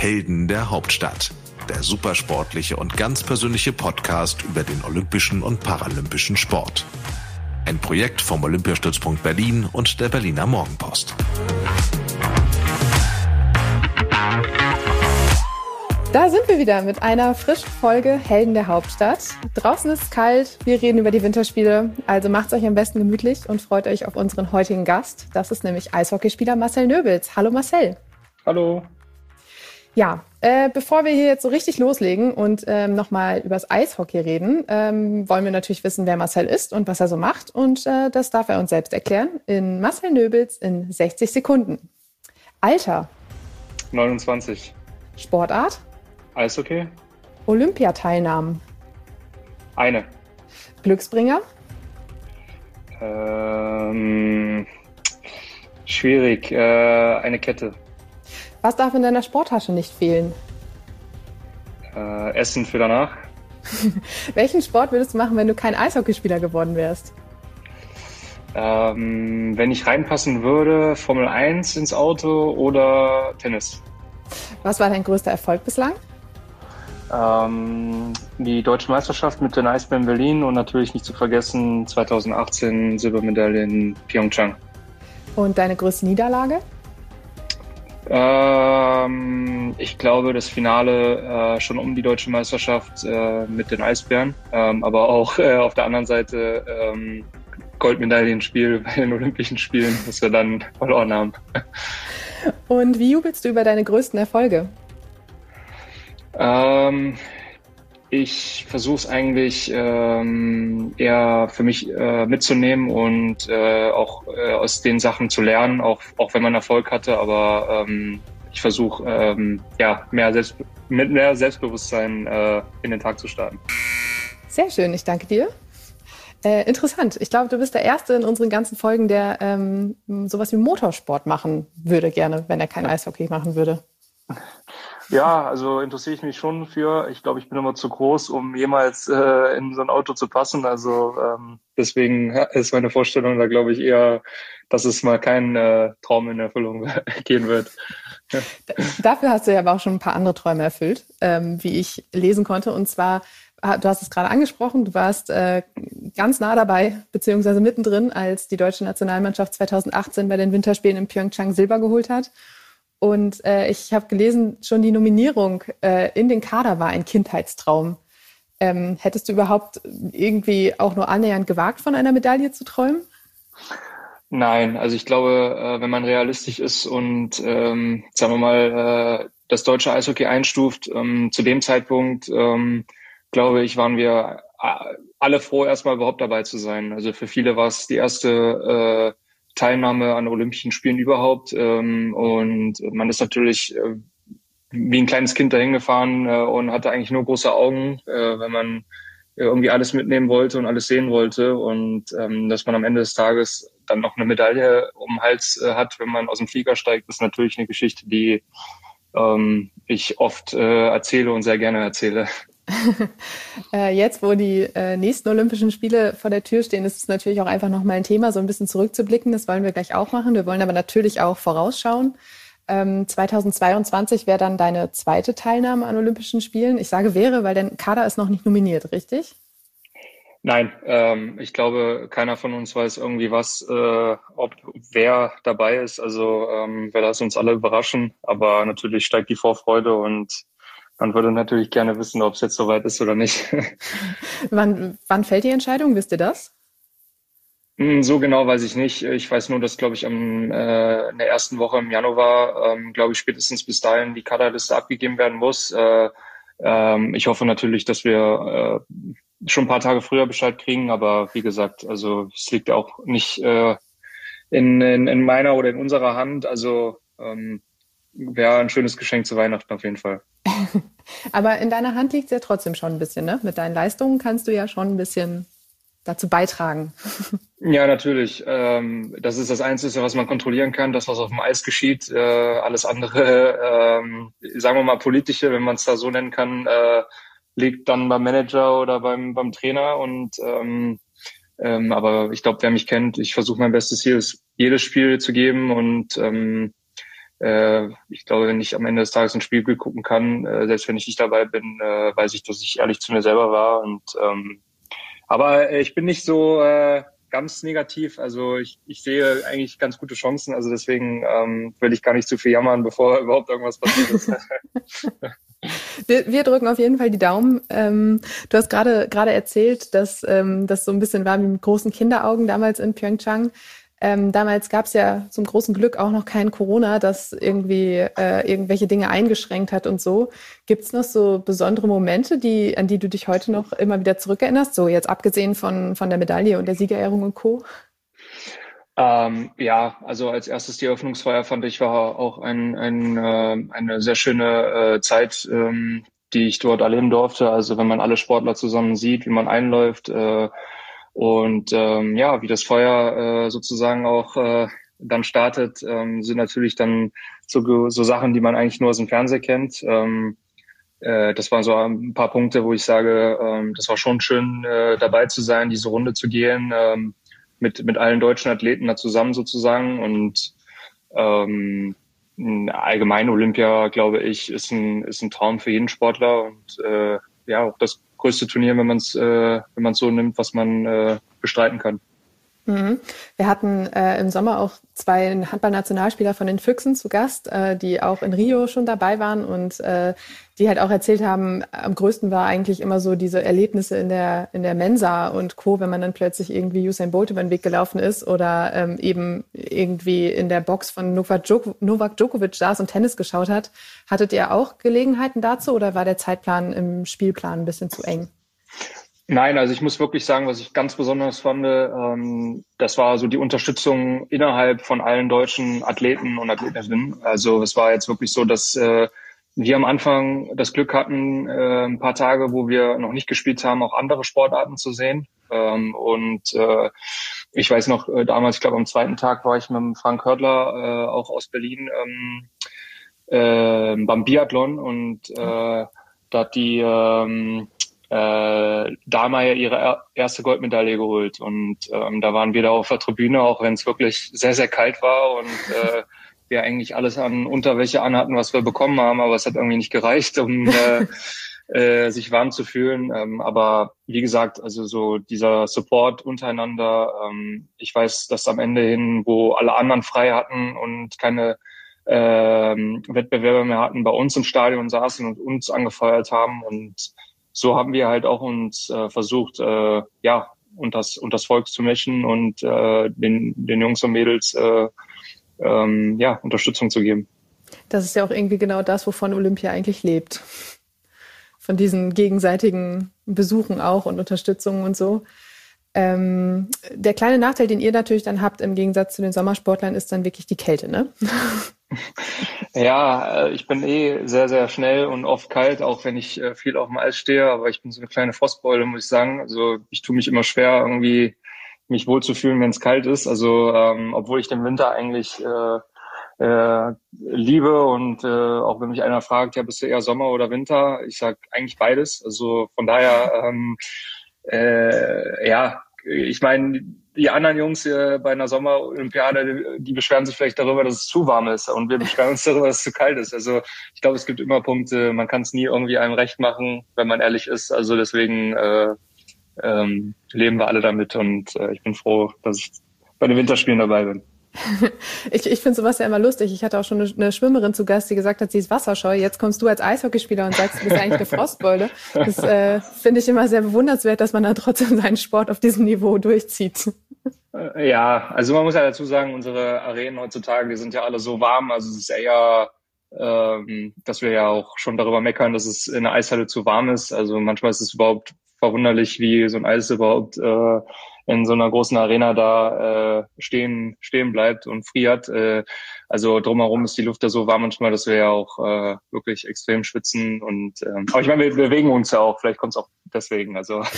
Helden der Hauptstadt. Der supersportliche und ganz persönliche Podcast über den olympischen und paralympischen Sport. Ein Projekt vom Olympiastützpunkt Berlin und der Berliner Morgenpost. Da sind wir wieder mit einer frischen Folge Helden der Hauptstadt. Draußen ist es kalt, wir reden über die Winterspiele, also macht es euch am besten gemütlich und freut euch auf unseren heutigen Gast. Das ist nämlich Eishockeyspieler Marcel Nöbels. Hallo Marcel. Hallo. Ja, äh, bevor wir hier jetzt so richtig loslegen und ähm, nochmal übers Eishockey reden, ähm, wollen wir natürlich wissen, wer Marcel ist und was er so macht. Und äh, das darf er uns selbst erklären in Marcel Nöbels in 60 Sekunden. Alter. 29. Sportart. Eishockey? Olympiateilnahmen? Eine. Glücksbringer? Ähm, schwierig. Äh, eine Kette. Was darf in deiner Sporttasche nicht fehlen? Äh, Essen für danach. Welchen Sport würdest du machen, wenn du kein Eishockeyspieler geworden wärst? Ähm, wenn ich reinpassen würde, Formel 1 ins Auto oder Tennis. Was war dein größter Erfolg bislang? Ähm, die deutsche Meisterschaft mit den Eisbären Berlin und natürlich nicht zu vergessen 2018 Silbermedaille in Pyeongchang. Und deine größte Niederlage? Ähm, ich glaube, das Finale äh, schon um die deutsche Meisterschaft äh, mit den Eisbären, ähm, aber auch äh, auf der anderen Seite ähm, Goldmedaillenspiel bei den Olympischen Spielen, das wir dann verloren haben. Und wie jubelst du über deine größten Erfolge? Ähm, ich versuche es eigentlich ähm, eher für mich äh, mitzunehmen und äh, auch äh, aus den Sachen zu lernen, auch, auch wenn man Erfolg hatte. Aber ähm, ich versuche ähm, ja, mehr Selbst mit mehr Selbstbewusstsein äh, in den Tag zu starten. Sehr schön, ich danke dir. Äh, interessant. Ich glaube, du bist der Erste in unseren ganzen Folgen, der ähm, sowas wie Motorsport machen würde gerne, wenn er kein Eishockey machen würde. Ja, also interessiere ich mich schon für. Ich glaube, ich bin immer zu groß, um jemals äh, in so ein Auto zu passen. Also ähm, deswegen ist meine Vorstellung da, glaube ich, eher, dass es mal kein äh, Traum in Erfüllung gehen wird. Dafür hast du ja aber auch schon ein paar andere Träume erfüllt, ähm, wie ich lesen konnte. Und zwar, ah, du hast es gerade angesprochen, du warst äh, ganz nah dabei, beziehungsweise mittendrin, als die deutsche Nationalmannschaft 2018 bei den Winterspielen in Pyeongchang Silber geholt hat. Und äh, ich habe gelesen, schon die Nominierung äh, in den Kader war ein Kindheitstraum. Ähm, hättest du überhaupt irgendwie auch nur annähernd gewagt, von einer Medaille zu träumen? Nein, also ich glaube, äh, wenn man realistisch ist und ähm, sagen wir mal äh, das deutsche Eishockey einstuft, ähm, zu dem Zeitpunkt ähm, glaube ich, waren wir äh, alle froh, erstmal überhaupt dabei zu sein. Also für viele war es die erste äh, Teilnahme an Olympischen Spielen überhaupt. Ähm, und man ist natürlich äh, wie ein kleines Kind dahin gefahren äh, und hatte eigentlich nur große Augen, äh, wenn man irgendwie alles mitnehmen wollte und alles sehen wollte. Und ähm, dass man am Ende des Tages dann noch eine Medaille um den Hals äh, hat, wenn man aus dem Flieger steigt, ist natürlich eine Geschichte, die ähm, ich oft äh, erzähle und sehr gerne erzähle. Äh, jetzt, wo die äh, nächsten Olympischen Spiele vor der Tür stehen, ist es natürlich auch einfach nochmal ein Thema, so ein bisschen zurückzublicken. Das wollen wir gleich auch machen. Wir wollen aber natürlich auch vorausschauen. 2022 ähm, wäre dann deine zweite Teilnahme an Olympischen Spielen. Ich sage wäre, weil dein Kader ist noch nicht nominiert, richtig? Nein, ähm, ich glaube, keiner von uns weiß irgendwie was, äh, ob wer dabei ist. Also ähm, wir lassen uns alle überraschen, aber natürlich steigt die Vorfreude und man würde natürlich gerne wissen, ob es jetzt soweit ist oder nicht. wann, wann fällt die Entscheidung? Wisst ihr das? Hm, so genau weiß ich nicht. Ich weiß nur, dass, glaube ich, am, äh, in der ersten Woche im Januar, ähm, glaube ich, spätestens bis dahin die Kaderliste abgegeben werden muss. Äh, ähm, ich hoffe natürlich, dass wir äh, schon ein paar Tage früher Bescheid kriegen, aber wie gesagt, also es liegt auch nicht äh, in, in, in meiner oder in unserer Hand. Also ähm, wäre ein schönes Geschenk zu Weihnachten auf jeden Fall. Aber in deiner Hand liegt es ja trotzdem schon ein bisschen, ne? Mit deinen Leistungen kannst du ja schon ein bisschen dazu beitragen. Ja, natürlich. Ähm, das ist das Einzige, was man kontrollieren kann, das, was auf dem Eis geschieht. Äh, alles andere, ähm, sagen wir mal politische, wenn man es da so nennen kann, äh, liegt dann beim Manager oder beim, beim Trainer. Und ähm, aber ich glaube, wer mich kennt, ich versuche mein Bestes, jedes, jedes Spiel zu geben und äh, ich glaube, wenn ich am Ende des Tages ein Spiel gucken kann, äh, selbst wenn ich nicht dabei bin, äh, weiß ich, dass ich ehrlich zu mir selber war. Und ähm, aber äh, ich bin nicht so äh, ganz negativ. Also ich, ich sehe eigentlich ganz gute Chancen. Also deswegen ähm, will ich gar nicht zu viel jammern, bevor überhaupt irgendwas passiert ist. Wir, wir, drücken auf jeden Fall die Daumen. Ähm, du hast gerade gerade erzählt, dass ähm, das so ein bisschen war wie mit großen Kinderaugen damals in Pyeongchang. Ähm, damals gab es ja zum großen Glück auch noch kein Corona, das irgendwie äh, irgendwelche Dinge eingeschränkt hat und so. Gibt es noch so besondere Momente, die, an die du dich heute noch immer wieder zurückerinnerst? So jetzt abgesehen von, von der Medaille und der Siegerehrung und Co. Ähm, ja, also als erstes die Eröffnungsfeier fand ich war auch ein, ein, äh, eine sehr schöne äh, Zeit, ähm, die ich dort erleben durfte. Also wenn man alle Sportler zusammen sieht, wie man einläuft, äh, und ähm, ja, wie das Feuer äh, sozusagen auch äh, dann startet, ähm, sind natürlich dann so, so Sachen, die man eigentlich nur aus dem Fernsehen kennt. Ähm, äh, das waren so ein paar Punkte, wo ich sage, ähm, das war schon schön äh, dabei zu sein, diese Runde zu gehen, ähm, mit, mit allen deutschen Athleten da zusammen sozusagen. Und ähm, allgemein Olympia, glaube ich, ist ein, ist ein Traum für jeden Sportler und äh, ja, auch das größte Turnier, wenn man es äh, wenn man so nimmt, was man äh, bestreiten kann. Mhm. Wir hatten äh, im Sommer auch zwei Handballnationalspieler von den Füchsen zu Gast, äh, die auch in Rio schon dabei waren und äh, die halt auch erzählt haben, am größten war eigentlich immer so diese Erlebnisse in der in der Mensa und Co, wenn man dann plötzlich irgendwie Usain Bolt über den Weg gelaufen ist oder ähm, eben irgendwie in der Box von Novak, Novak Djokovic saß und Tennis geschaut hat. Hattet ihr auch Gelegenheiten dazu oder war der Zeitplan im Spielplan ein bisschen zu eng? Nein, also ich muss wirklich sagen, was ich ganz besonders fand, ähm, das war so die Unterstützung innerhalb von allen deutschen Athleten und Athletinnen. Also es war jetzt wirklich so, dass äh, wir am Anfang das Glück hatten, äh, ein paar Tage, wo wir noch nicht gespielt haben, auch andere Sportarten zu sehen. Ähm, und äh, ich weiß noch, äh, damals, ich glaube am zweiten Tag war ich mit Frank Hördler, äh, auch aus Berlin, ähm, äh, beim Biathlon und äh, da hat die ähm, äh, Dahlmeier ihre erste Goldmedaille geholt. Und ähm, da waren wir da auf der Tribüne, auch wenn es wirklich sehr, sehr kalt war und äh, wir eigentlich alles an Unterwäsche anhatten, was wir bekommen haben, aber es hat irgendwie nicht gereicht, um äh, äh, sich warm zu fühlen. Ähm, aber wie gesagt, also so dieser Support untereinander, ähm, ich weiß, dass am Ende hin, wo alle anderen frei hatten und keine ähm, Wettbewerber mehr hatten, bei uns im Stadion saßen und uns angefeuert haben und so haben wir halt auch uns äh, versucht, äh, ja, und das, und das Volk zu mischen und äh, den, den Jungs und Mädels äh, ähm, ja, Unterstützung zu geben. Das ist ja auch irgendwie genau das, wovon Olympia eigentlich lebt. Von diesen gegenseitigen Besuchen auch und Unterstützung und so. Ähm, der kleine Nachteil, den ihr natürlich dann habt im Gegensatz zu den Sommersportlern, ist dann wirklich die Kälte, ne? Ja, äh, ich bin eh sehr, sehr schnell und oft kalt, auch wenn ich äh, viel auf dem Eis stehe, aber ich bin so eine kleine Frostbeule, muss ich sagen. Also ich tue mich immer schwer, irgendwie mich wohlzufühlen, wenn es kalt ist. Also ähm, obwohl ich den Winter eigentlich äh, äh, liebe und äh, auch wenn mich einer fragt, ja, bist du eher Sommer oder Winter? Ich sag eigentlich beides. Also von daher, ähm, äh, ja, ich meine, die anderen Jungs äh, bei einer Sommerolympiade, die beschweren sich vielleicht darüber, dass es zu warm ist und wir beschweren uns darüber, dass es zu kalt ist. Also ich glaube, es gibt immer Punkte, man kann es nie irgendwie einem recht machen, wenn man ehrlich ist. Also deswegen äh, ähm, leben wir alle damit und äh, ich bin froh, dass ich bei den Winterspielen dabei bin. ich ich finde sowas ja immer lustig. Ich hatte auch schon eine, eine, Schwimmerin zu Gast, die gesagt hat, sie ist wasserscheu. Jetzt kommst du als Eishockeyspieler und sagst, du bist eigentlich eine Frostbeule. Das äh, finde ich immer sehr bewundernswert, dass man dann trotzdem seinen Sport auf diesem Niveau durchzieht. Äh, ja, also man muss ja dazu sagen, unsere Arenen heutzutage, die sind ja alle so warm. Also es ist eher, ähm, dass wir ja auch schon darüber meckern, dass es in der Eishalle zu warm ist. Also manchmal ist es überhaupt verwunderlich, wie so ein Eis überhaupt äh, in so einer großen Arena da äh, stehen, stehen bleibt und friert. Äh, also drumherum ist die Luft da so warm manchmal, dass wir ja auch äh, wirklich extrem schwitzen. Und ähm, aber ich meine, wir bewegen uns ja auch, vielleicht kommt es auch deswegen. Also.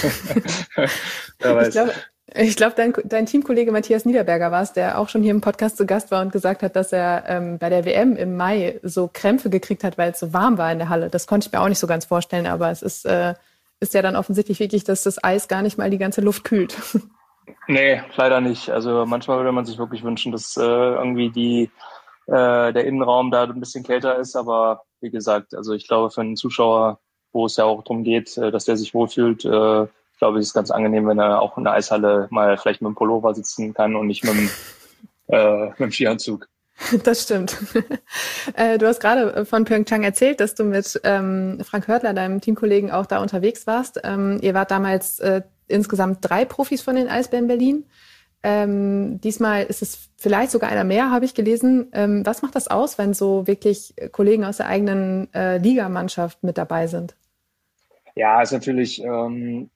Ich glaube, ich glaube, dein, dein Teamkollege Matthias Niederberger war es, der auch schon hier im Podcast zu Gast war und gesagt hat, dass er ähm, bei der WM im Mai so Krämpfe gekriegt hat, weil es so warm war in der Halle. Das konnte ich mir auch nicht so ganz vorstellen, aber es ist, äh, ist ja dann offensichtlich wirklich, dass das Eis gar nicht mal die ganze Luft kühlt. Nee, leider nicht. Also manchmal würde man sich wirklich wünschen, dass äh, irgendwie die, äh, der Innenraum da ein bisschen kälter ist. Aber wie gesagt, also ich glaube, für einen Zuschauer, wo es ja auch darum geht, äh, dass der sich wohlfühlt, äh, glaube ich, ist ganz angenehm, wenn er auch in der Eishalle mal vielleicht mit dem Pullover sitzen kann und nicht mit dem, äh, mit dem Skianzug. Das stimmt. Äh, du hast gerade von Pyeongchang erzählt, dass du mit ähm, Frank Hörtler, deinem Teamkollegen, auch da unterwegs warst. Ähm, ihr wart damals äh, insgesamt drei Profis von den Eisbären Berlin. Ähm, diesmal ist es vielleicht sogar einer mehr, habe ich gelesen. Ähm, was macht das aus, wenn so wirklich Kollegen aus der eigenen äh, Ligamannschaft mit dabei sind? Ja, ist natürlich ähm,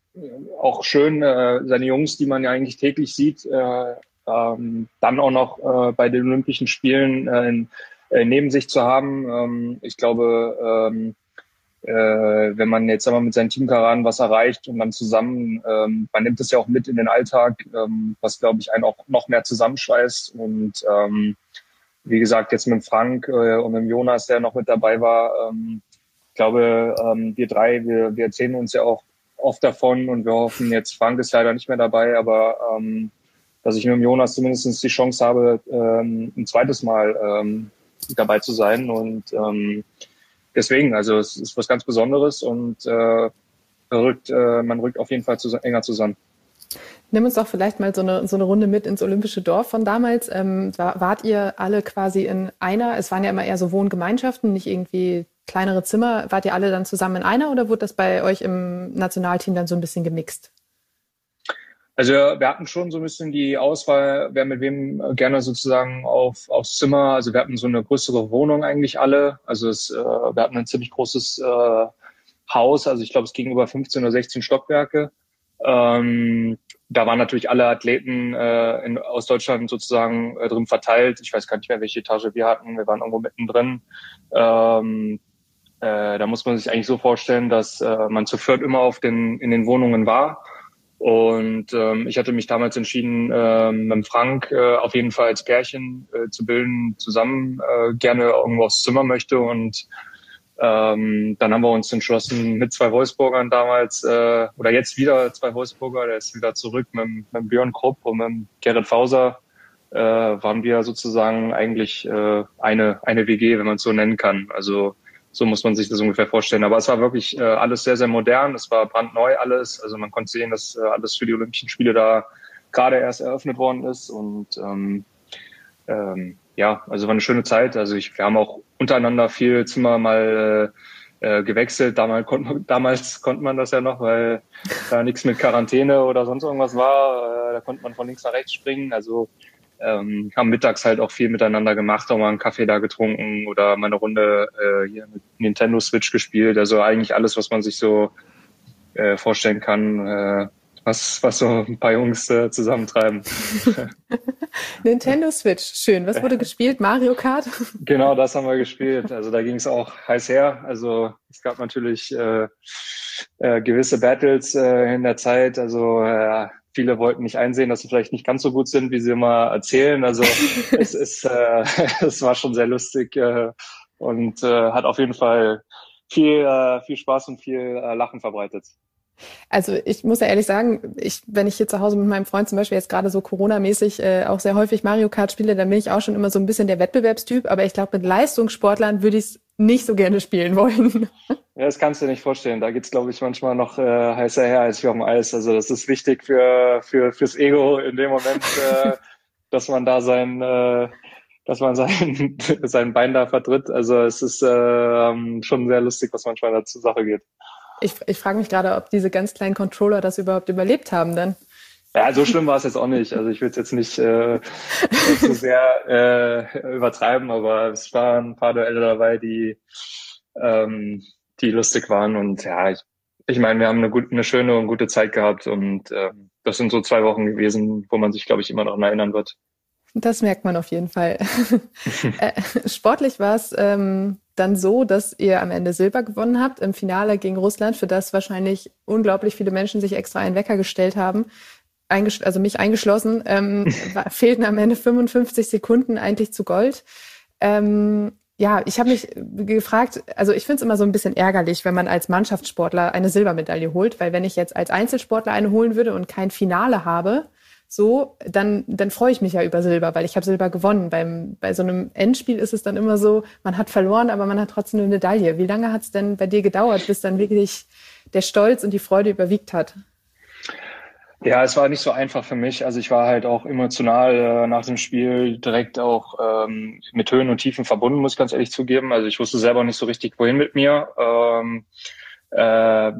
auch schön, äh, seine Jungs, die man ja eigentlich täglich sieht, äh, ähm, dann auch noch äh, bei den Olympischen Spielen äh, neben sich zu haben. Ähm, ich glaube, ähm, äh, wenn man jetzt einmal mit seinen Teamkameraden was erreicht und dann zusammen, ähm, man nimmt es ja auch mit in den Alltag, ähm, was glaube ich einen auch noch mehr zusammenschweißt. Und ähm, wie gesagt, jetzt mit Frank äh, und mit Jonas, der noch mit dabei war, ähm, ich glaube, ähm, wir drei, wir, wir erzählen uns ja auch oft davon und wir hoffen jetzt, Frank ist leider nicht mehr dabei, aber ähm, dass ich mit Jonas zumindest die Chance habe, ähm, ein zweites Mal ähm, dabei zu sein. Und ähm, deswegen, also es ist was ganz Besonderes und äh, rückt, äh, man rückt auf jeden Fall zu, enger zusammen. Nimm uns doch vielleicht mal so eine, so eine Runde mit ins Olympische Dorf von damals. Ähm, wart ihr alle quasi in einer, es waren ja immer eher so Wohngemeinschaften, nicht irgendwie kleinere Zimmer. Wart ihr alle dann zusammen in einer oder wurde das bei euch im Nationalteam dann so ein bisschen gemixt? Also wir hatten schon so ein bisschen die Auswahl, wer mit wem gerne sozusagen auf, aufs Zimmer. Also wir hatten so eine größere Wohnung eigentlich alle. Also es, äh, wir hatten ein ziemlich großes äh, Haus. Also ich glaube, es ging über 15 oder 16 Stockwerke. Ähm, da waren natürlich alle Athleten äh, in, aus Deutschland sozusagen äh, drin verteilt. Ich weiß gar nicht mehr, welche Etage wir hatten. Wir waren irgendwo mittendrin. Ähm, äh, da muss man sich eigentlich so vorstellen, dass äh, man zu viert immer auf den, in den Wohnungen war und ähm, ich hatte mich damals entschieden, ähm, mit Frank äh, auf jeden Fall als Pärchen äh, zu bilden, zusammen äh, gerne irgendwo aufs Zimmer möchte. Und ähm, dann haben wir uns entschlossen, mit zwei Wolfsburgern damals, äh, oder jetzt wieder zwei Wolfsburger, der ist wieder zurück mit, mit Björn Krupp und mit Gerrit Fauser, äh, waren wir sozusagen eigentlich äh, eine, eine WG, wenn man es so nennen kann. Also so muss man sich das ungefähr vorstellen. Aber es war wirklich äh, alles sehr, sehr modern. Es war brandneu alles. Also man konnte sehen, dass äh, alles für die Olympischen Spiele da gerade erst eröffnet worden ist. Und ähm, ähm, ja, also war eine schöne Zeit. Also ich, wir haben auch untereinander viel Zimmer mal äh, äh gewechselt. Damals konnte, man, damals konnte man das ja noch, weil da nichts mit Quarantäne oder sonst irgendwas war. Äh, da konnte man von links nach rechts springen. Also ähm, haben mittags halt auch viel miteinander gemacht, auch mal einen Kaffee da getrunken oder mal eine Runde äh, hier mit Nintendo Switch gespielt. Also eigentlich alles, was man sich so äh, vorstellen kann, äh, was, was so ein paar Jungs äh, zusammentreiben. Nintendo Switch, schön. Was wurde gespielt? Mario Kart? genau, das haben wir gespielt. Also da ging es auch heiß her. Also es gab natürlich äh, äh, gewisse Battles äh, in der Zeit. Also äh, viele wollten nicht einsehen, dass sie vielleicht nicht ganz so gut sind, wie sie immer erzählen. Also es ist, äh, es war schon sehr lustig äh, und äh, hat auf jeden Fall viel, äh, viel Spaß und viel äh, Lachen verbreitet. Also ich muss ja ehrlich sagen, ich, wenn ich hier zu Hause mit meinem Freund zum Beispiel jetzt gerade so Corona-mäßig äh, auch sehr häufig Mario Kart spiele, dann bin ich auch schon immer so ein bisschen der Wettbewerbstyp. Aber ich glaube, mit Leistungssportlern würde ich es nicht so gerne spielen wollen. Ja, das kannst du dir nicht vorstellen. Da geht's, glaube ich, manchmal noch äh, heißer her als wir auf dem Eis. Also das ist wichtig für, für fürs Ego in dem Moment, äh, dass man da sein, äh, dass man sein, sein Bein da vertritt. Also es ist äh, schon sehr lustig, was manchmal da zur Sache geht. Ich, ich frage mich gerade, ob diese ganz kleinen Controller das überhaupt überlebt haben dann. Ja, so schlimm war es jetzt auch nicht. Also ich will es jetzt nicht äh, zu sehr äh, übertreiben, aber es waren ein paar Duelle dabei, die ähm, die lustig waren. Und ja, ich, ich meine, wir haben eine, gute, eine schöne und gute Zeit gehabt und äh, das sind so zwei Wochen gewesen, wo man sich, glaube ich, immer noch erinnern wird. Das merkt man auf jeden Fall. äh, sportlich war es ähm, dann so, dass ihr am Ende Silber gewonnen habt im Finale gegen Russland, für das wahrscheinlich unglaublich viele Menschen sich extra einen Wecker gestellt haben. also mich eingeschlossen, ähm, fehlten am Ende 55 Sekunden eigentlich zu Gold. Ähm, ja, ich habe mich gefragt, also ich finde es immer so ein bisschen ärgerlich, wenn man als Mannschaftssportler eine Silbermedaille holt, weil wenn ich jetzt als Einzelsportler eine holen würde und kein Finale habe, so, dann, dann freue ich mich ja über Silber, weil ich habe Silber gewonnen. Beim, bei so einem Endspiel ist es dann immer so, man hat verloren, aber man hat trotzdem eine Medaille. Wie lange hat es denn bei dir gedauert, bis dann wirklich der Stolz und die Freude überwiegt hat? Ja, es war nicht so einfach für mich. Also ich war halt auch emotional äh, nach dem Spiel direkt auch ähm, mit Höhen und Tiefen verbunden, muss ich ganz ehrlich zugeben. Also ich wusste selber nicht so richtig, wohin mit mir. Ähm, äh,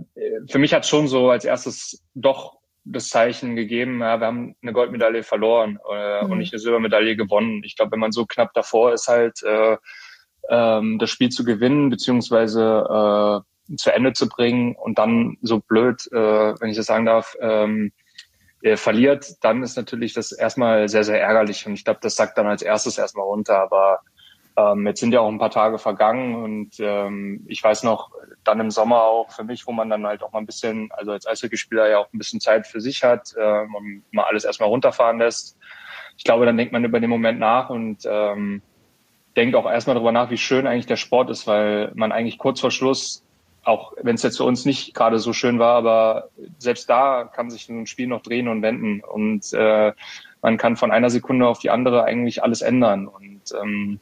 für mich hat schon so als erstes doch das Zeichen gegeben, ja, wir haben eine Goldmedaille verloren äh, mhm. und nicht eine Silbermedaille gewonnen. Ich glaube, wenn man so knapp davor ist, halt äh, ähm, das Spiel zu gewinnen, beziehungsweise äh, zu Ende zu bringen und dann so blöd, äh, wenn ich das sagen darf, ähm, äh, verliert, dann ist natürlich das erstmal sehr, sehr ärgerlich. Und ich glaube, das sagt dann als erstes erstmal runter. Aber ähm, jetzt sind ja auch ein paar Tage vergangen und ähm, ich weiß noch, dann im Sommer auch für mich, wo man dann halt auch mal ein bisschen, also als Eishockeyspieler ja auch ein bisschen Zeit für sich hat ähm, und mal alles erstmal runterfahren lässt. Ich glaube, dann denkt man über den Moment nach und ähm, denkt auch erstmal darüber nach, wie schön eigentlich der Sport ist, weil man eigentlich kurz vor Schluss auch wenn es jetzt für uns nicht gerade so schön war, aber selbst da kann sich ein Spiel noch drehen und wenden und äh, man kann von einer Sekunde auf die andere eigentlich alles ändern und ähm,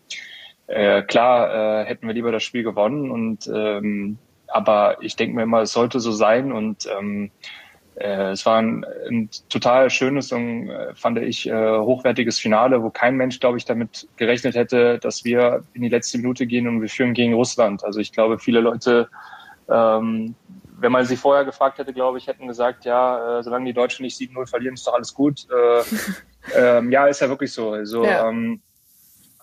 äh, klar äh, hätten wir lieber das Spiel gewonnen und ähm, aber ich denke mir immer, es sollte so sein und ähm, äh, es war ein, ein total schönes und äh, fand ich äh, hochwertiges Finale, wo kein Mensch, glaube ich, damit gerechnet hätte, dass wir in die letzte Minute gehen und wir führen gegen Russland. Also ich glaube, viele Leute ähm, wenn man sie vorher gefragt hätte, glaube ich, hätten gesagt, ja, äh, solange die Deutschen nicht 7-0 verlieren, ist doch alles gut. Äh, ähm, ja, ist ja wirklich so. Also, ja. Ähm,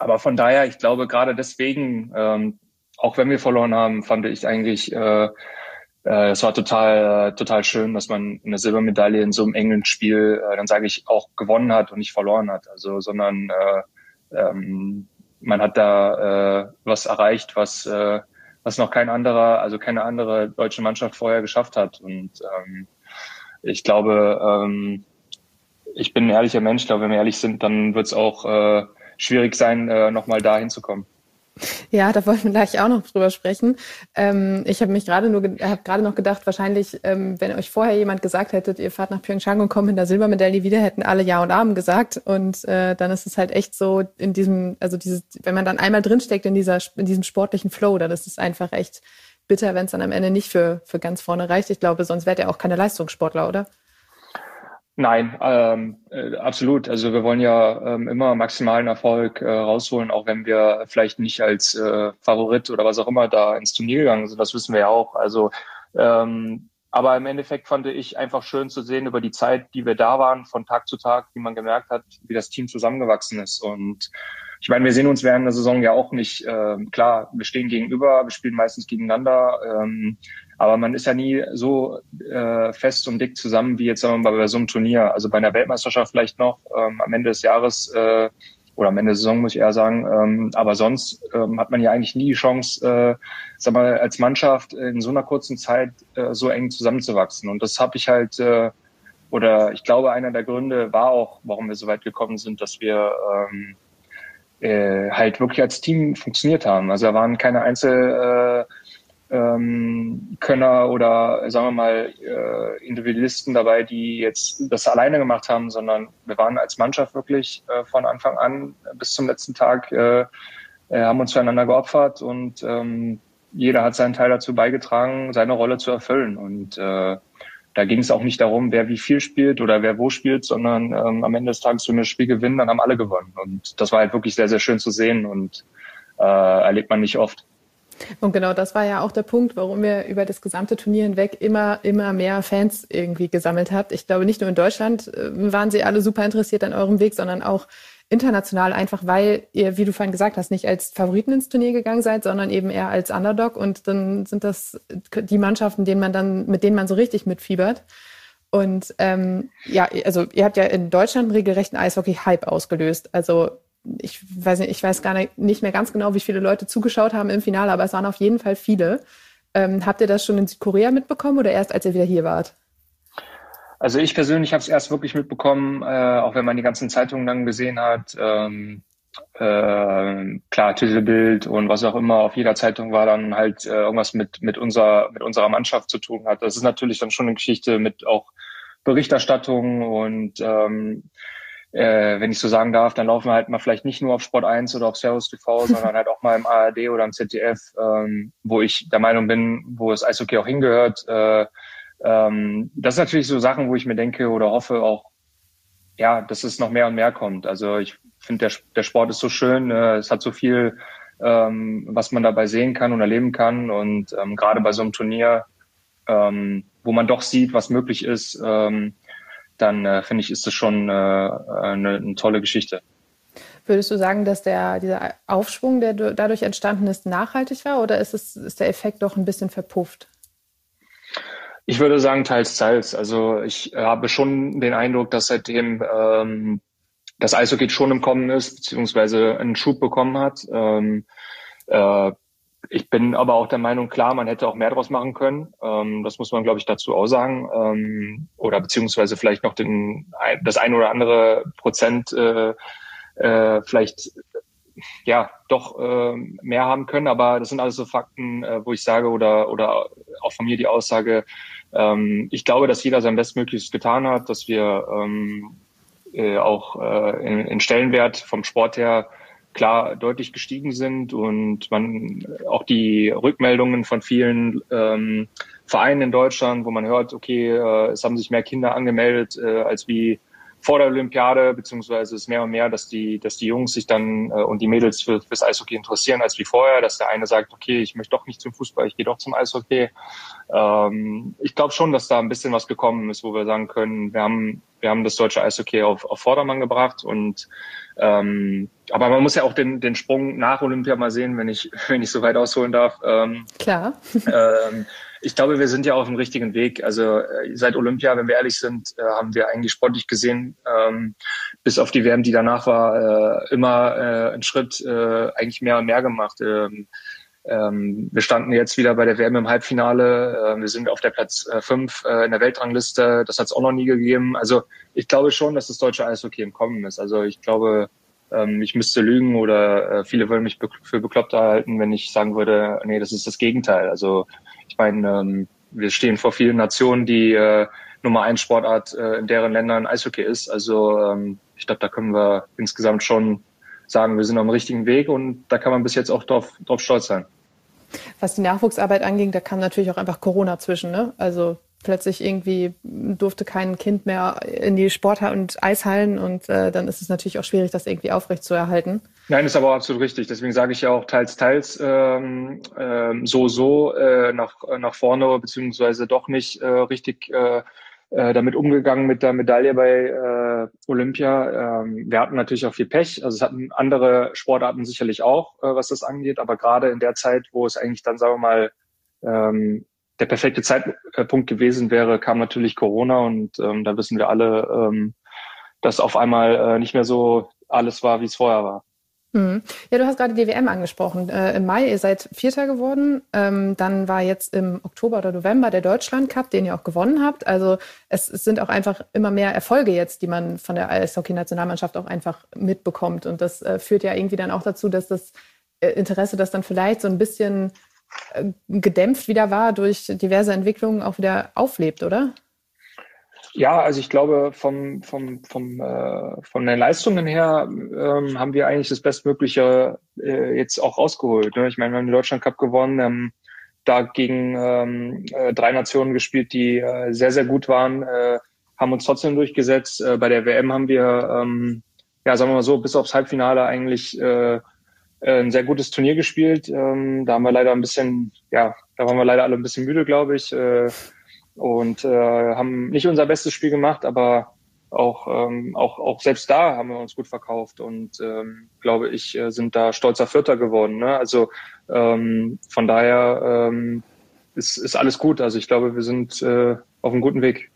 aber von daher, ich glaube, gerade deswegen, ähm, auch wenn wir verloren haben, fand ich eigentlich, äh, äh, es war total, äh, total schön, dass man eine Silbermedaille in so einem engen Spiel, äh, dann sage ich, auch gewonnen hat und nicht verloren hat. Also, sondern äh, ähm, man hat da äh, was erreicht, was äh, was noch kein anderer, also keine andere deutsche Mannschaft vorher geschafft hat. Und ähm, ich glaube, ähm, ich bin ein ehrlicher Mensch, glaube, wenn wir ehrlich sind, dann wird es auch äh, schwierig sein, äh, nochmal da hinzukommen. Ja, da wollten wir gleich auch noch drüber sprechen. Ähm, ich habe mich gerade nur, habe gerade noch gedacht, wahrscheinlich, ähm, wenn euch vorher jemand gesagt hättet, ihr fahrt nach Pyeongchang und kommt in der Silbermedaille wieder, hätten alle Ja und Amen gesagt. Und äh, dann ist es halt echt so in diesem, also dieses, wenn man dann einmal drinsteckt in dieser, in diesem sportlichen Flow, dann ist es einfach echt bitter, wenn es dann am Ende nicht für, für ganz vorne reicht. Ich glaube, sonst wärt ihr auch keine Leistungssportler, oder? Nein, ähm, äh, absolut. Also wir wollen ja ähm, immer maximalen Erfolg äh, rausholen, auch wenn wir vielleicht nicht als äh, Favorit oder was auch immer da ins Turnier gegangen sind. Das wissen wir ja auch. Also ähm, aber im Endeffekt fand ich einfach schön zu sehen über die Zeit, die wir da waren, von Tag zu Tag, wie man gemerkt hat, wie das Team zusammengewachsen ist. Und ich meine, wir sehen uns während der Saison ja auch nicht, äh, klar, wir stehen gegenüber, wir spielen meistens gegeneinander, ähm, aber man ist ja nie so äh, fest und dick zusammen wie jetzt sagen wir mal bei so einem Turnier. Also bei einer Weltmeisterschaft vielleicht noch ähm, am Ende des Jahres äh, oder am Ende der Saison muss ich eher sagen. Ähm, aber sonst ähm, hat man ja eigentlich nie die Chance, äh, sag mal, als Mannschaft in so einer kurzen Zeit äh, so eng zusammenzuwachsen. Und das habe ich halt, äh, oder ich glaube, einer der Gründe war auch, warum wir so weit gekommen sind, dass wir ähm, äh, halt wirklich als Team funktioniert haben. Also da waren keine Einzel äh, ähm, Könner oder sagen wir mal äh, Individualisten dabei, die jetzt das alleine gemacht haben, sondern wir waren als Mannschaft wirklich äh, von Anfang an bis zum letzten Tag, äh, äh, haben uns füreinander geopfert und ähm, jeder hat seinen Teil dazu beigetragen, seine Rolle zu erfüllen. Und äh, da ging es auch nicht darum, wer wie viel spielt oder wer wo spielt, sondern ähm, am Ende des Tages, wenn wir das Spiel gewinnen, dann haben alle gewonnen. Und das war halt wirklich sehr, sehr schön zu sehen und äh, erlebt man nicht oft. Und genau das war ja auch der Punkt, warum ihr über das gesamte Turnier hinweg immer, immer mehr Fans irgendwie gesammelt habt. Ich glaube, nicht nur in Deutschland äh, waren sie alle super interessiert an eurem Weg, sondern auch international, einfach weil ihr, wie du vorhin gesagt hast, nicht als Favoriten ins Turnier gegangen seid, sondern eben eher als Underdog. Und dann sind das die Mannschaften, denen man dann, mit denen man so richtig mitfiebert. Und ähm, ja, also ihr habt ja in Deutschland regelrechten Eishockey-Hype ausgelöst. Also ich weiß nicht, ich weiß gar nicht, mehr ganz genau, wie viele Leute zugeschaut haben im Finale, aber es waren auf jeden Fall viele. Ähm, habt ihr das schon in Südkorea mitbekommen oder erst als ihr wieder hier wart? Also ich persönlich habe es erst wirklich mitbekommen, äh, auch wenn man die ganzen Zeitungen dann gesehen hat. Ähm, äh, klar, Titelbild und was auch immer auf jeder Zeitung war dann halt äh, irgendwas mit mit unserer mit unserer Mannschaft zu tun hat. Das ist natürlich dann schon eine Geschichte mit auch Berichterstattung und ähm, äh, wenn ich so sagen darf, dann laufen wir halt mal vielleicht nicht nur auf Sport 1 oder auf Servus TV, sondern halt auch mal im ARD oder im ZDF, ähm, wo ich der Meinung bin, wo das Eishockey auch hingehört. Äh, ähm, das ist natürlich so Sachen, wo ich mir denke oder hoffe auch, ja, dass es noch mehr und mehr kommt. Also ich finde, der, der Sport ist so schön, äh, es hat so viel, ähm, was man dabei sehen kann und erleben kann. Und ähm, gerade bei so einem Turnier, ähm, wo man doch sieht, was möglich ist, ähm, dann äh, finde ich, ist das schon äh, eine, eine tolle Geschichte. Würdest du sagen, dass der, dieser Aufschwung, der dadurch entstanden ist, nachhaltig war oder ist, es, ist der Effekt doch ein bisschen verpufft? Ich würde sagen, teils, teils. Also ich habe schon den Eindruck, dass seitdem ähm, das Eishockey schon im Kommen ist, beziehungsweise einen Schub bekommen hat. Ähm, äh, ich bin aber auch der Meinung, klar, man hätte auch mehr draus machen können. Ähm, das muss man, glaube ich, dazu auch sagen. Ähm, oder beziehungsweise vielleicht noch den, das ein oder andere Prozent äh, äh, vielleicht ja doch äh, mehr haben können. Aber das sind alles so Fakten, äh, wo ich sage oder oder auch von mir die Aussage, ähm, ich glaube, dass jeder sein Bestmögliches getan hat, dass wir ähm, äh, auch äh, in, in Stellenwert vom Sport her klar deutlich gestiegen sind und man auch die Rückmeldungen von vielen ähm, Vereinen in Deutschland, wo man hört, okay, äh, es haben sich mehr Kinder angemeldet äh, als wie vor der Olympiade, beziehungsweise es ist mehr und mehr, dass die, dass die Jungs sich dann äh, und die Mädels für, fürs Eishockey interessieren als wie vorher, dass der eine sagt, okay, ich möchte doch nicht zum Fußball, ich gehe doch zum Eishockey. Ähm, ich glaube schon, dass da ein bisschen was gekommen ist, wo wir sagen können, wir haben, wir haben das deutsche Eishockey auf, auf Vordermann gebracht und ähm, aber man muss ja auch den, den Sprung nach Olympia mal sehen, wenn ich, wenn ich so weit ausholen darf. Ähm, Klar. ähm, ich glaube, wir sind ja auf dem richtigen Weg. Also äh, seit Olympia, wenn wir ehrlich sind, äh, haben wir eigentlich sportlich gesehen, ähm, bis auf die WM, die danach war, äh, immer äh, einen Schritt äh, eigentlich mehr und mehr gemacht. Ähm, ähm, wir standen jetzt wieder bei der WM im Halbfinale. Äh, wir sind auf der Platz 5 äh, äh, in der Weltrangliste. Das hat es auch noch nie gegeben. Also ich glaube schon, dass das deutsche Eishockey im Kommen ist. Also ich glaube, ähm, ich müsste lügen oder äh, viele würden mich für bekloppt erhalten, wenn ich sagen würde, nee, das ist das Gegenteil. Also ich meine, ähm, wir stehen vor vielen Nationen, die äh, Nummer eins Sportart äh, in deren Ländern Eishockey ist. Also ähm, ich glaube, da können wir insgesamt schon sagen, wir sind auf dem richtigen Weg und da kann man bis jetzt auch drauf, drauf stolz sein. Was die Nachwuchsarbeit anging, da kam natürlich auch einfach Corona zwischen. Ne? Also plötzlich irgendwie durfte kein Kind mehr in die Sport- und Eishallen und äh, dann ist es natürlich auch schwierig, das irgendwie aufrechtzuerhalten. Nein, ist aber auch absolut richtig. Deswegen sage ich ja auch teils, teils ähm, ähm, so, so äh, nach, nach vorne, beziehungsweise doch nicht äh, richtig äh, äh, damit umgegangen mit der Medaille bei äh, Olympia. Ähm, wir hatten natürlich auch viel Pech. Also es hatten andere Sportarten sicherlich auch, äh, was das angeht. Aber gerade in der Zeit, wo es eigentlich dann, sagen wir mal, ähm, der perfekte Zeitpunkt gewesen wäre, kam natürlich Corona und ähm, da wissen wir alle, ähm, dass auf einmal äh, nicht mehr so alles war, wie es vorher war. Mhm. Ja, du hast gerade die WM angesprochen. Äh, Im Mai, ihr seid Vierter geworden. Ähm, dann war jetzt im Oktober oder November der Deutschland Cup, den ihr auch gewonnen habt. Also es, es sind auch einfach immer mehr Erfolge jetzt, die man von der Eishockey-Nationalmannschaft auch einfach mitbekommt. Und das äh, führt ja irgendwie dann auch dazu, dass das äh, Interesse, das dann vielleicht so ein bisschen gedämpft wieder war durch diverse Entwicklungen, auch wieder auflebt, oder? Ja, also ich glaube, vom, vom, vom, äh, von den Leistungen her ähm, haben wir eigentlich das Bestmögliche äh, jetzt auch rausgeholt. Ne? Ich meine, wir haben den Deutschland Cup gewonnen, haben da gegen ähm, äh, drei Nationen gespielt, die äh, sehr, sehr gut waren, äh, haben uns trotzdem durchgesetzt. Äh, bei der WM haben wir, ähm, ja, sagen wir mal so, bis aufs Halbfinale eigentlich äh, ein sehr gutes Turnier gespielt. Ähm, da haben wir leider ein bisschen, ja, da waren wir leider alle ein bisschen müde, glaube ich. Äh, und äh, haben nicht unser bestes Spiel gemacht, aber auch, ähm, auch, auch selbst da haben wir uns gut verkauft und ähm, glaube ich, äh, sind da stolzer Vierter geworden. Ne? Also ähm, von daher ähm, ist, ist alles gut. Also ich glaube, wir sind äh, auf einem guten Weg.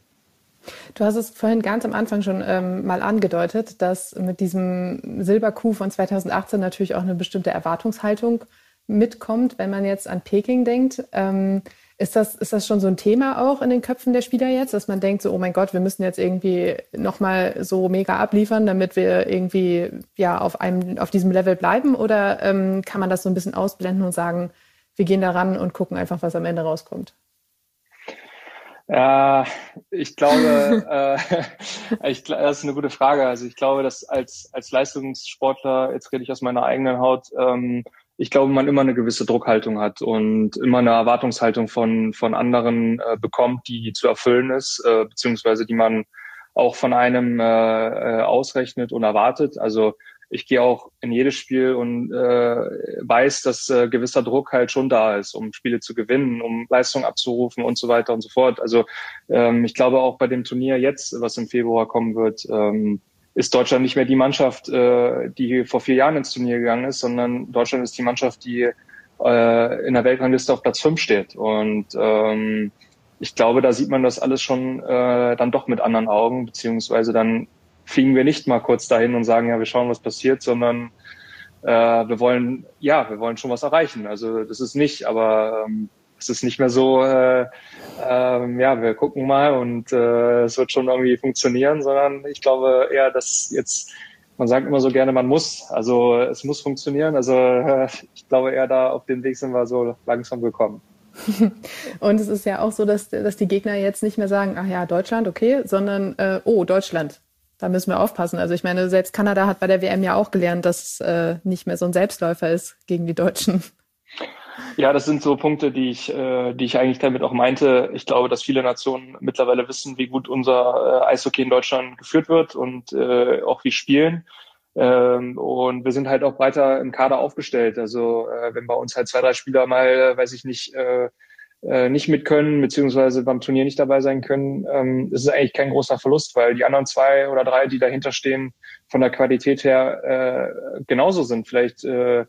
Du hast es vorhin ganz am Anfang schon ähm, mal angedeutet, dass mit diesem Silberkuh von 2018 natürlich auch eine bestimmte Erwartungshaltung mitkommt, wenn man jetzt an Peking denkt. Ähm, ist das, ist das schon so ein Thema auch in den Köpfen der Spieler jetzt, dass man denkt, so, oh mein Gott, wir müssen jetzt irgendwie nochmal so mega abliefern, damit wir irgendwie ja auf einem, auf diesem Level bleiben? Oder ähm, kann man das so ein bisschen ausblenden und sagen, wir gehen da ran und gucken einfach, was am Ende rauskommt? Ja, ich glaube, äh, ich, das ist eine gute Frage. Also ich glaube, dass als, als Leistungssportler, jetzt rede ich aus meiner eigenen Haut, ähm, ich glaube, man immer eine gewisse Druckhaltung hat und immer eine Erwartungshaltung von, von anderen äh, bekommt, die zu erfüllen ist, äh, beziehungsweise die man auch von einem äh, äh ausrechnet und erwartet. Also ich gehe auch in jedes Spiel und äh, weiß, dass äh, gewisser Druck halt schon da ist, um Spiele zu gewinnen, um Leistung abzurufen und so weiter und so fort. Also ähm, ich glaube auch bei dem Turnier jetzt, was im Februar kommen wird, ähm, ist Deutschland nicht mehr die Mannschaft, äh, die vor vier Jahren ins Turnier gegangen ist, sondern Deutschland ist die Mannschaft, die äh, in der Weltrangliste auf Platz fünf steht. Und ähm, ich glaube, da sieht man das alles schon äh, dann doch mit anderen Augen, beziehungsweise dann fliegen wir nicht mal kurz dahin und sagen, ja, wir schauen, was passiert, sondern äh, wir wollen, ja, wir wollen schon was erreichen. Also das ist nicht, aber ähm, es ist nicht mehr so, äh, äh, ja, wir gucken mal und äh, es wird schon irgendwie funktionieren, sondern ich glaube eher, dass jetzt, man sagt immer so gerne, man muss, also es muss funktionieren. Also äh, ich glaube eher da auf den Weg sind wir so langsam gekommen. Und es ist ja auch so, dass, dass die Gegner jetzt nicht mehr sagen, ach ja, Deutschland, okay, sondern äh, oh, Deutschland, da müssen wir aufpassen. Also ich meine, selbst Kanada hat bei der WM ja auch gelernt, dass es äh, nicht mehr so ein Selbstläufer ist gegen die Deutschen. Ja, das sind so Punkte, die ich, äh, die ich eigentlich damit auch meinte. Ich glaube, dass viele Nationen mittlerweile wissen, wie gut unser äh, Eishockey in Deutschland geführt wird und äh, auch wie spielen. Ähm, und wir sind halt auch breiter im Kader aufgestellt. Also äh, wenn bei uns halt zwei, drei Spieler mal, weiß ich nicht, äh, äh, nicht mit können, beziehungsweise beim Turnier nicht dabei sein können, ähm, ist es eigentlich kein großer Verlust, weil die anderen zwei oder drei, die dahinter stehen, von der Qualität her äh, genauso sind. Vielleicht äh,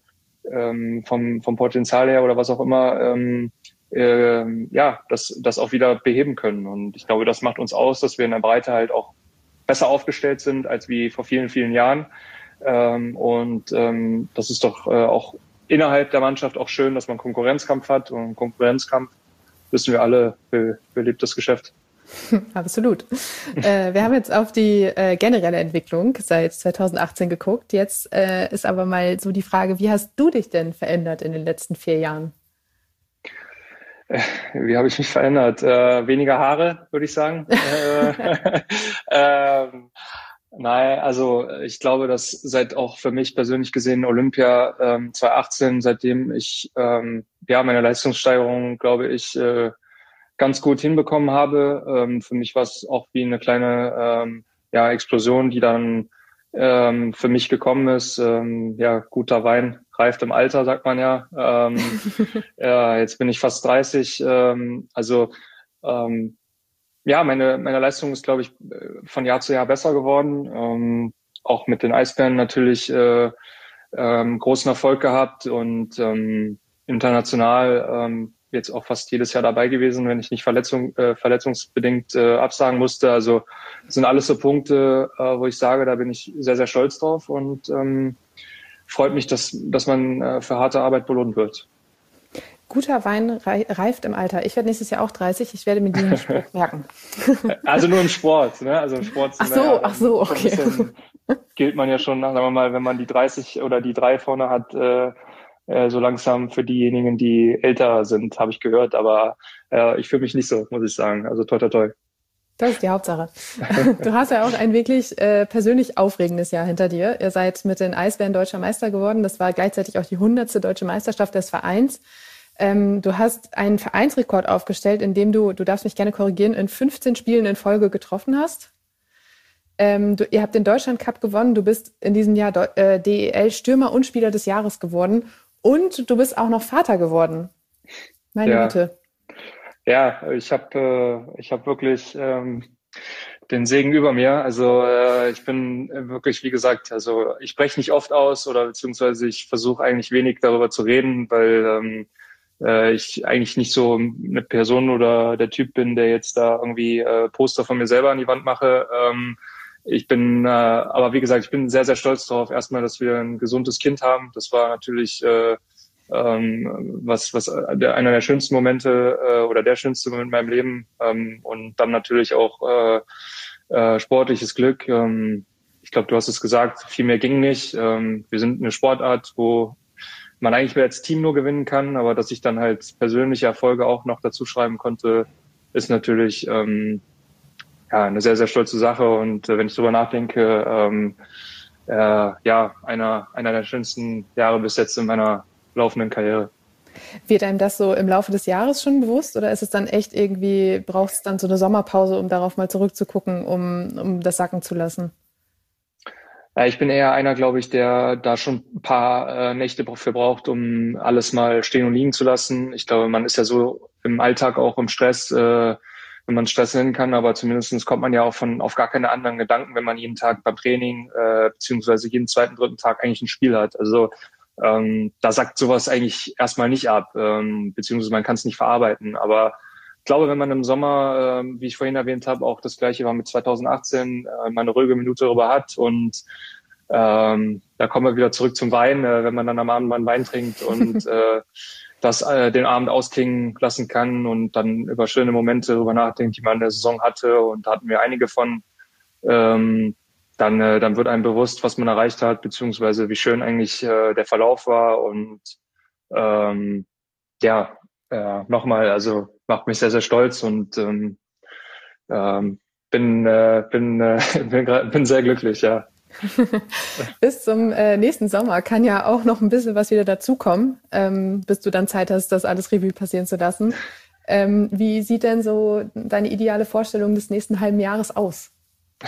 ähm, vom, vom Potenzial her oder was auch immer, ähm, äh, ja, das, das auch wieder beheben können. Und ich glaube, das macht uns aus, dass wir in der Breite halt auch besser aufgestellt sind als wie vor vielen, vielen Jahren. Ähm, und ähm, das ist doch äh, auch innerhalb der Mannschaft auch schön, dass man Konkurrenzkampf hat. Und Konkurrenzkampf, wissen wir alle, be belebt das Geschäft. Absolut. äh, wir haben jetzt auf die äh, generelle Entwicklung seit 2018 geguckt. Jetzt äh, ist aber mal so die Frage, wie hast du dich denn verändert in den letzten vier Jahren? Äh, wie habe ich mich verändert? Äh, weniger Haare, würde ich sagen. Äh, Nein, also ich glaube, dass seit auch für mich persönlich gesehen Olympia ähm, 2018, seitdem ich ähm, ja meine Leistungssteigerung, glaube ich, äh, ganz gut hinbekommen habe. Ähm, für mich war es auch wie eine kleine ähm, ja, Explosion, die dann ähm, für mich gekommen ist. Ähm, ja, guter Wein reift im Alter, sagt man ja. Ähm, ja jetzt bin ich fast 30. Ähm, also ähm, ja, meine, meine Leistung ist, glaube ich, von Jahr zu Jahr besser geworden. Ähm, auch mit den Eisbären natürlich äh, ähm, großen Erfolg gehabt und ähm, international ähm, jetzt auch fast jedes Jahr dabei gewesen, wenn ich nicht Verletzung, äh, verletzungsbedingt äh, absagen musste. Also sind alles so Punkte, äh, wo ich sage, da bin ich sehr, sehr stolz drauf und ähm, freut mich, dass, dass man äh, für harte Arbeit belohnt wird. Guter Wein reift im Alter. Ich werde nächstes Jahr auch 30. Ich werde mir diesen Spruch merken. Also nur im Sport, ne? Also im Sport. Ach so, ja, ach so, okay. Gilt man ja schon, sagen wir mal, wenn man die 30 oder die 3 vorne hat, äh, äh, so langsam für diejenigen, die älter sind, habe ich gehört. Aber äh, ich fühle mich nicht so, muss ich sagen. Also toi, toi, toi. Das ist die Hauptsache. Du hast ja auch ein wirklich äh, persönlich aufregendes Jahr hinter dir. Ihr seid mit den Eisbären deutscher Meister geworden. Das war gleichzeitig auch die hundertste deutsche Meisterschaft des Vereins. Ähm, du hast einen Vereinsrekord aufgestellt, in dem du, du darfst mich gerne korrigieren, in 15 Spielen in Folge getroffen hast. Ähm, du, ihr habt den Deutschland Cup gewonnen. Du bist in diesem Jahr äh, DEL Stürmer und Spieler des Jahres geworden. Und du bist auch noch Vater geworden. Meine ja. Güte. Ja, ich habe äh, ich hab wirklich ähm, den Segen über mir. Also äh, ich bin wirklich, wie gesagt, also ich spreche nicht oft aus oder beziehungsweise ich versuche eigentlich wenig darüber zu reden, weil ähm, äh, ich eigentlich nicht so eine Person oder der Typ bin, der jetzt da irgendwie äh, Poster von mir selber an die Wand mache. Ähm, ich bin, äh, aber wie gesagt, ich bin sehr, sehr stolz darauf, erstmal, dass wir ein gesundes Kind haben. Das war natürlich äh, ähm, was, was der, einer der schönsten Momente äh, oder der schönste Moment in meinem Leben. Ähm, und dann natürlich auch äh, äh, sportliches Glück. Ähm, ich glaube, du hast es gesagt, viel mehr ging nicht. Ähm, wir sind eine Sportart, wo man eigentlich mehr als Team nur gewinnen kann, aber dass ich dann halt persönliche Erfolge auch noch dazu schreiben konnte, ist natürlich ähm, ja, eine sehr, sehr stolze Sache. Und äh, wenn ich darüber nachdenke, ähm, äh, ja, einer, einer der schönsten Jahre bis jetzt in meiner laufenden Karriere. Wird einem das so im Laufe des Jahres schon bewusst oder ist es dann echt irgendwie, braucht es dann so eine Sommerpause, um darauf mal zurückzugucken, um, um das sacken zu lassen? Ja, ich bin eher einer, glaube ich, der da schon ein paar äh, Nächte dafür braucht, um alles mal stehen und liegen zu lassen. Ich glaube, man ist ja so im Alltag auch im Stress, äh, wenn man Stress nennen kann, aber zumindestens kommt man ja auch von auf gar keine anderen Gedanken, wenn man jeden Tag beim Training äh, beziehungsweise jeden zweiten, dritten Tag eigentlich ein Spiel hat. Also ähm, da sagt sowas eigentlich erstmal nicht ab, ähm, beziehungsweise man kann es nicht verarbeiten. Aber glaube, wenn man im Sommer, äh, wie ich vorhin erwähnt habe, auch das gleiche war mit 2018, äh, mal eine ruhige Minute darüber hat und ähm, da kommen wir wieder zurück zum Wein, äh, wenn man dann am Abend mal einen Wein trinkt und äh, das äh, den Abend ausklingen lassen kann und dann über schöne Momente darüber nachdenkt, die man in der Saison hatte. Und da hatten wir einige von. Ähm, dann, äh, dann wird einem bewusst, was man erreicht hat, beziehungsweise wie schön eigentlich äh, der Verlauf war. Und ähm, ja, äh, nochmal, also macht mich sehr, sehr stolz und ähm, ähm, bin, äh, bin, äh, bin, bin sehr glücklich, ja. bis zum äh, nächsten Sommer kann ja auch noch ein bisschen was wieder dazukommen, ähm, bis du dann Zeit hast, das alles Revue passieren zu lassen. Ähm, wie sieht denn so deine ideale Vorstellung des nächsten halben Jahres aus?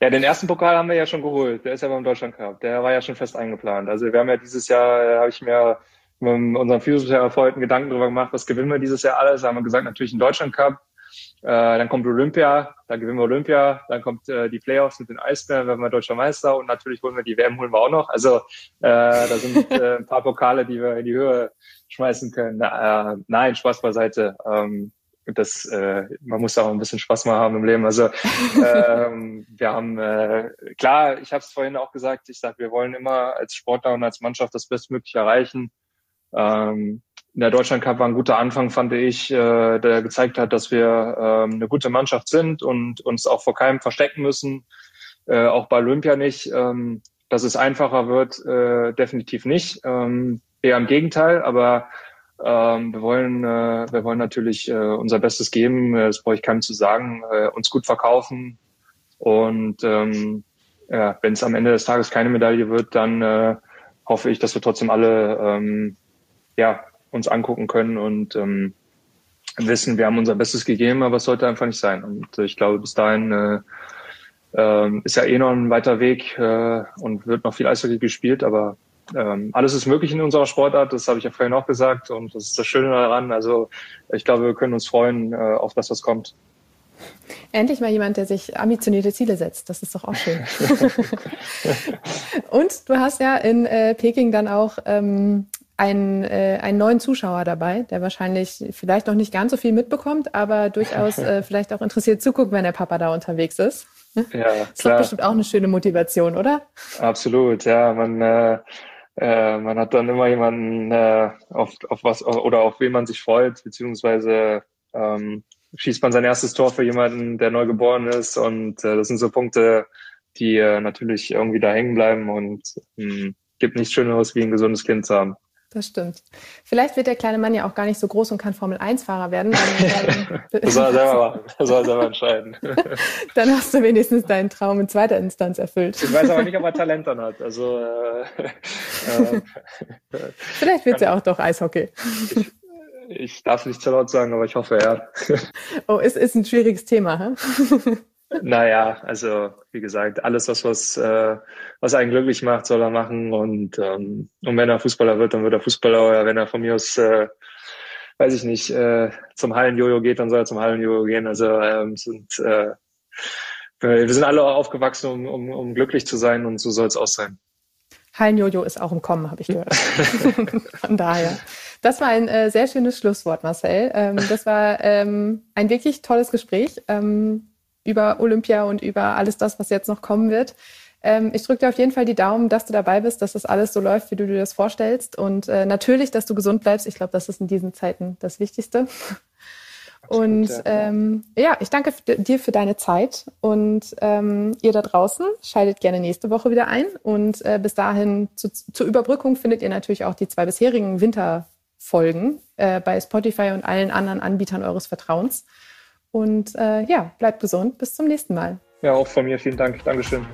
Ja, den ersten Pokal haben wir ja schon geholt. Der ist ja beim Deutschland Cup. Der war ja schon fest eingeplant. Also wir haben ja dieses Jahr, äh, habe ich mir mit unserem Physiotherapeuten Gedanken darüber gemacht, was gewinnen wir dieses Jahr alles. Da haben wir gesagt, natürlich einen Deutschland Cup, äh, dann kommt Olympia, dann gewinnen wir Olympia, dann kommt äh, die Playoffs mit den Eisbären, werden wir deutscher Meister und natürlich holen wir die WM, holen wir auch noch. Also äh, da sind äh, ein paar Pokale, die wir in die Höhe schmeißen können. Na, äh, nein, Spaß beiseite. Ähm, das, äh, man muss auch ein bisschen Spaß mal haben im Leben. Also ähm, wir haben äh, klar, ich habe es vorhin auch gesagt, ich sage, wir wollen immer als Sportler und als Mannschaft das Bestmögliche erreichen. Ähm, der Deutschland Cup war ein guter Anfang, fand ich, äh, der gezeigt hat, dass wir ähm, eine gute Mannschaft sind und uns auch vor keinem verstecken müssen, äh, auch bei Olympia nicht. Ähm, dass es einfacher wird, äh, definitiv nicht. Ähm, eher im Gegenteil, aber ähm, wir wollen, äh, wir wollen natürlich äh, unser Bestes geben. Äh, das brauche ich keinem zu sagen. Äh, uns gut verkaufen und ähm, ja, wenn es am Ende des Tages keine Medaille wird, dann äh, hoffe ich, dass wir trotzdem alle ähm, ja uns angucken können und ähm, wissen, wir haben unser Bestes gegeben, aber es sollte einfach nicht sein. Und ich glaube, bis dahin äh, äh, ist ja eh noch ein weiter Weg äh, und wird noch viel Eishockey gespielt, aber ähm, alles ist möglich in unserer Sportart, das habe ich ja vorhin auch gesagt und das ist das Schöne daran. Also ich glaube, wir können uns freuen äh, auf das, was kommt. Endlich mal jemand, der sich ambitionierte Ziele setzt. Das ist doch auch schön. und du hast ja in äh, Peking dann auch ähm, einen, äh, einen neuen Zuschauer dabei, der wahrscheinlich vielleicht noch nicht ganz so viel mitbekommt, aber durchaus äh, vielleicht auch interessiert zuguckt, wenn der Papa da unterwegs ist. Ja, klar. Das ist bestimmt auch eine schöne Motivation, oder? Absolut, ja. Man, äh, äh, man hat dann immer jemanden, äh, auf, auf was oder auf wen man sich freut, beziehungsweise ähm, schießt man sein erstes Tor für jemanden, der neu geboren ist. Und äh, das sind so Punkte, die äh, natürlich irgendwie da hängen bleiben und mh, gibt nichts Schöneres, wie ein gesundes Kind zu haben. Das stimmt. Vielleicht wird der kleine Mann ja auch gar nicht so groß und kann Formel-1-Fahrer werden. Ähm, das soll er selber machen. Das soll er selber entscheiden. dann hast du wenigstens deinen Traum in zweiter Instanz erfüllt. Ich weiß aber nicht, ob er Talent dann hat. Also, äh, äh, Vielleicht wird es ja auch doch Eishockey. Ich, ich darf nicht zu laut sagen, aber ich hoffe, ja. Oh, es ist ein schwieriges Thema. Hm? Naja, also wie gesagt, alles, was was, äh, was einen glücklich macht, soll er machen. Und, ähm, und wenn er Fußballer wird, dann wird er Fußballer. Oder wenn er von mir aus, äh, weiß ich nicht, äh, zum Hallenjojo geht, dann soll er zum Hallenjojo gehen. Also ähm, sind, äh, wir sind alle aufgewachsen, um, um, um glücklich zu sein und so soll es auch sein. Hallenjojo ist auch im Kommen, habe ich gehört. Von daher. Das war ein äh, sehr schönes Schlusswort, Marcel. Ähm, das war ähm, ein wirklich tolles Gespräch. Ähm, über Olympia und über alles das, was jetzt noch kommen wird. Ähm, ich drücke dir auf jeden Fall die Daumen, dass du dabei bist, dass das alles so läuft, wie du dir das vorstellst. Und äh, natürlich, dass du gesund bleibst. Ich glaube, das ist in diesen Zeiten das Wichtigste. Und ähm, ja, ich danke dir für deine Zeit und ähm, ihr da draußen schaltet gerne nächste Woche wieder ein. Und äh, bis dahin zu, zur Überbrückung findet ihr natürlich auch die zwei bisherigen Winter folgen äh, bei Spotify und allen anderen Anbietern eures Vertrauens. Und äh, ja, bleibt gesund. Bis zum nächsten Mal. Ja, auch von mir vielen Dank. Dankeschön.